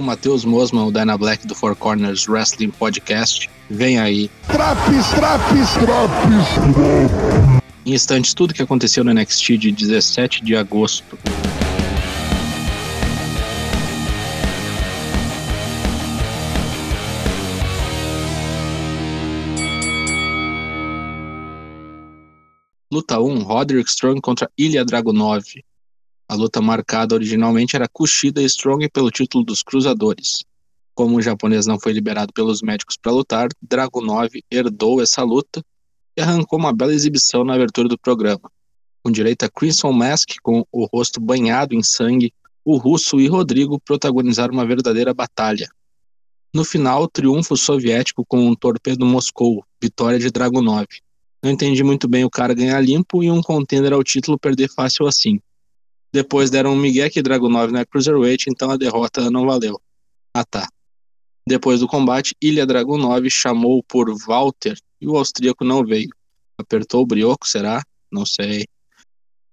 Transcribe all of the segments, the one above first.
o Matheus Mosman, o Dyna Black do Four Corners Wrestling Podcast. Vem aí. Traps, traps, traps. Em instantes, tudo que aconteceu no NXT de 17 de agosto. Luta 1, Roderick Strong contra Ilya Dragunov. A luta marcada originalmente era Kushida e Strong pelo título dos Cruzadores. Como o japonês não foi liberado pelos médicos para lutar, Dragunov herdou essa luta e arrancou uma bela exibição na abertura do programa. Com direito a Crimson Mask, com o rosto banhado em sangue, o russo e Rodrigo protagonizaram uma verdadeira batalha. No final, triunfo soviético com um torpedo Moscou, vitória de Dragunov. Não entendi muito bem o cara ganhar limpo e um contender ao título perder fácil assim. Depois deram um Miguel que Dragunov na Cruiserweight, então a derrota não valeu. Ah tá. Depois do combate, Ilha Dragunov chamou por Walter e o austríaco não veio. Apertou o brioco, será? Não sei.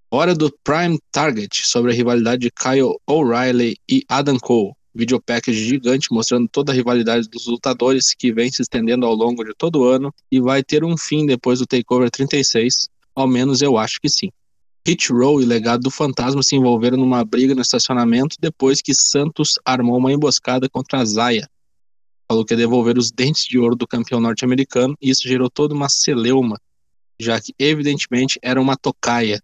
Hora do Prime Target sobre a rivalidade de Kyle O'Reilly e Adam Cole. Video package gigante mostrando toda a rivalidade dos lutadores que vem se estendendo ao longo de todo o ano e vai ter um fim depois do Takeover 36, ao menos eu acho que sim. Hit Row e Legado do Fantasma se envolveram numa briga no estacionamento depois que Santos armou uma emboscada contra a Zaya. Falou que ia devolver os dentes de ouro do campeão norte-americano e isso gerou toda uma celeuma, já que evidentemente era uma tocaia.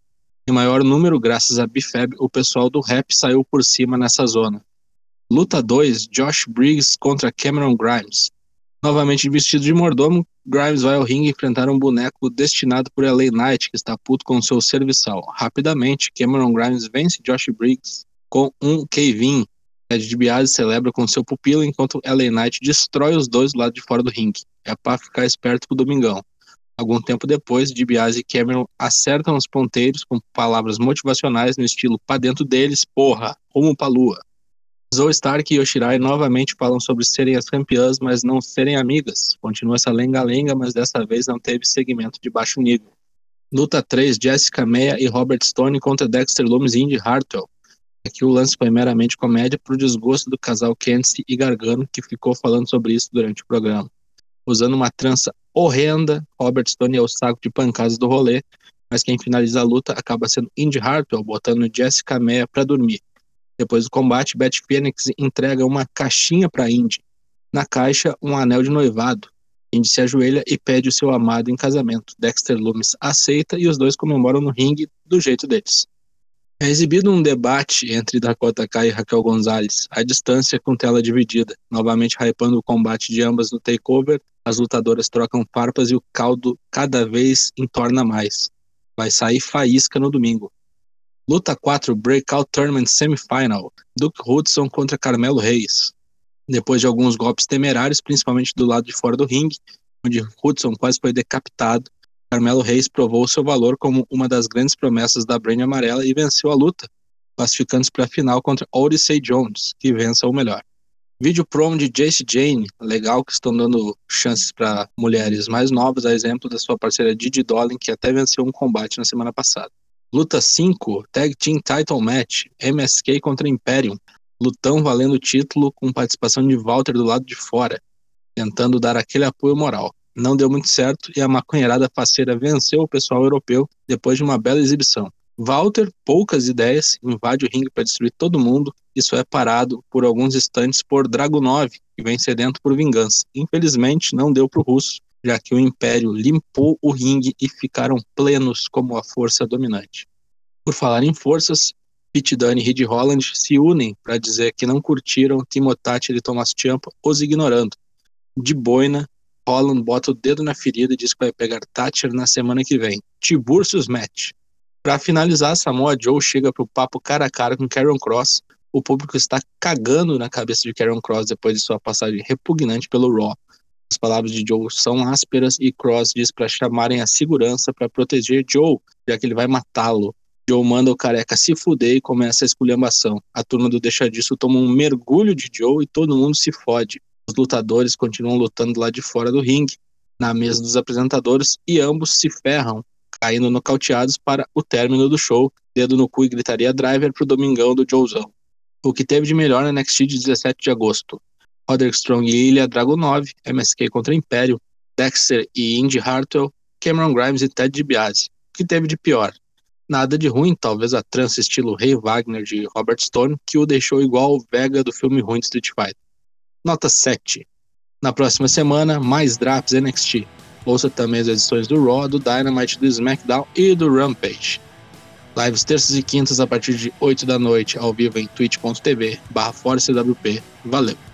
Em maior número, graças a Bifeb, o pessoal do rap saiu por cima nessa zona. Luta 2, Josh Briggs contra Cameron Grimes. Novamente vestido de mordomo, Grimes vai ao ringue enfrentar um boneco destinado por LA Knight, que está puto com seu serviçal. Rapidamente, Cameron Grimes vence Josh Briggs com um Kevin. Ted DiBiase celebra com seu pupilo, enquanto LA Knight destrói os dois do lado de fora do ringue. É para ficar esperto pro domingão. Algum tempo depois, DiBiase e Cameron acertam os ponteiros com palavras motivacionais no estilo "Pra dentro deles, porra, rumo pra lua". Zoe Stark e Yoshirai novamente falam sobre serem as campeãs, mas não serem amigas. Continua essa lenga-lenga, mas dessa vez não teve segmento de baixo nível. Luta 3, Jessica Meia e Robert Stone contra Dexter Lumis e Indy Hartwell. Aqui o lance foi meramente comédia para o desgosto do casal Kenzie e Gargano, que ficou falando sobre isso durante o programa. Usando uma trança horrenda, Robert Stone é o saco de pancadas do rolê, mas quem finaliza a luta acaba sendo Indy Hartwell, botando Jessica Meia para dormir. Depois do combate, Beth Phoenix entrega uma caixinha para Indy. Na caixa, um anel de noivado. Indy se ajoelha e pede o seu amado em casamento. Dexter Loomis aceita e os dois comemoram no ringue do jeito deles. É exibido um debate entre Dakota Kai e Raquel Gonzalez, à distância com tela dividida, novamente hypando o combate de ambas no takeover. As lutadoras trocam farpas e o caldo cada vez entorna mais. Vai sair faísca no domingo. Luta 4 Breakout Tournament Semifinal: Duke Hudson contra Carmelo Reis. Depois de alguns golpes temerários, principalmente do lado de fora do ringue, onde Hudson quase foi decapitado, Carmelo Reis provou seu valor como uma das grandes promessas da Brand Amarela e venceu a luta, classificando-se para a final contra Odyssey Jones, que vença o melhor. Vídeo promo de Jace Jane, legal que estão dando chances para mulheres mais novas, a exemplo da sua parceira Didi Dolin, que até venceu um combate na semana passada. Luta 5, Tag Team Title Match, MSK contra Imperium. Lutão valendo o título com participação de Walter do lado de fora, tentando dar aquele apoio moral. Não deu muito certo e a maconheirada faceira venceu o pessoal europeu depois de uma bela exibição. Walter, poucas ideias, invade o ringue para destruir todo mundo e só é parado por alguns instantes por Dragunov, que vem sedento por vingança. Infelizmente, não deu para o russo, já que o Império limpou o ringue e ficaram plenos como a força dominante. Por falar em forças, Pete Dunne e Reed Holland se unem para dizer que não curtiram Timothy e Thomas Ciampa, os ignorando. De boina, Holland bota o dedo na ferida e diz que vai pegar Thatcher na semana que vem. Tiburcius match. Para finalizar, Samoa Joe chega pro papo cara a cara com Karen Cross. O público está cagando na cabeça de Karen Cross depois de sua passagem repugnante pelo Raw. As palavras de Joe são ásperas e Cross diz para chamarem a segurança para proteger Joe, já que ele vai matá-lo. Joe manda o careca se fuder e começa a esculhambação. A turma do Deixa Disso toma um mergulho de Joe e todo mundo se fode. Os lutadores continuam lutando lá de fora do ringue, na mesa dos apresentadores, e ambos se ferram, caindo nocauteados para o término do show, dedo no cu e gritaria driver pro domingão do Joezão. O que teve de melhor na NXT de 17 de agosto? Roderick Strong e Ilya Dragunov, MSK contra Império, Dexter e Indy Hartwell, Cameron Grimes e Ted DiBiase. O que teve de pior? Nada de ruim, talvez a trance estilo Rei Wagner de Robert Stone, que o deixou igual ao Vega do filme ruim de Street Fighter. Nota 7. Na próxima semana, mais drafts NXT. Ouça também as edições do Raw, do Dynamite, do SmackDown e do Rampage. Lives terças e quintas a partir de 8 da noite, ao vivo em twitch.tv barra Valeu!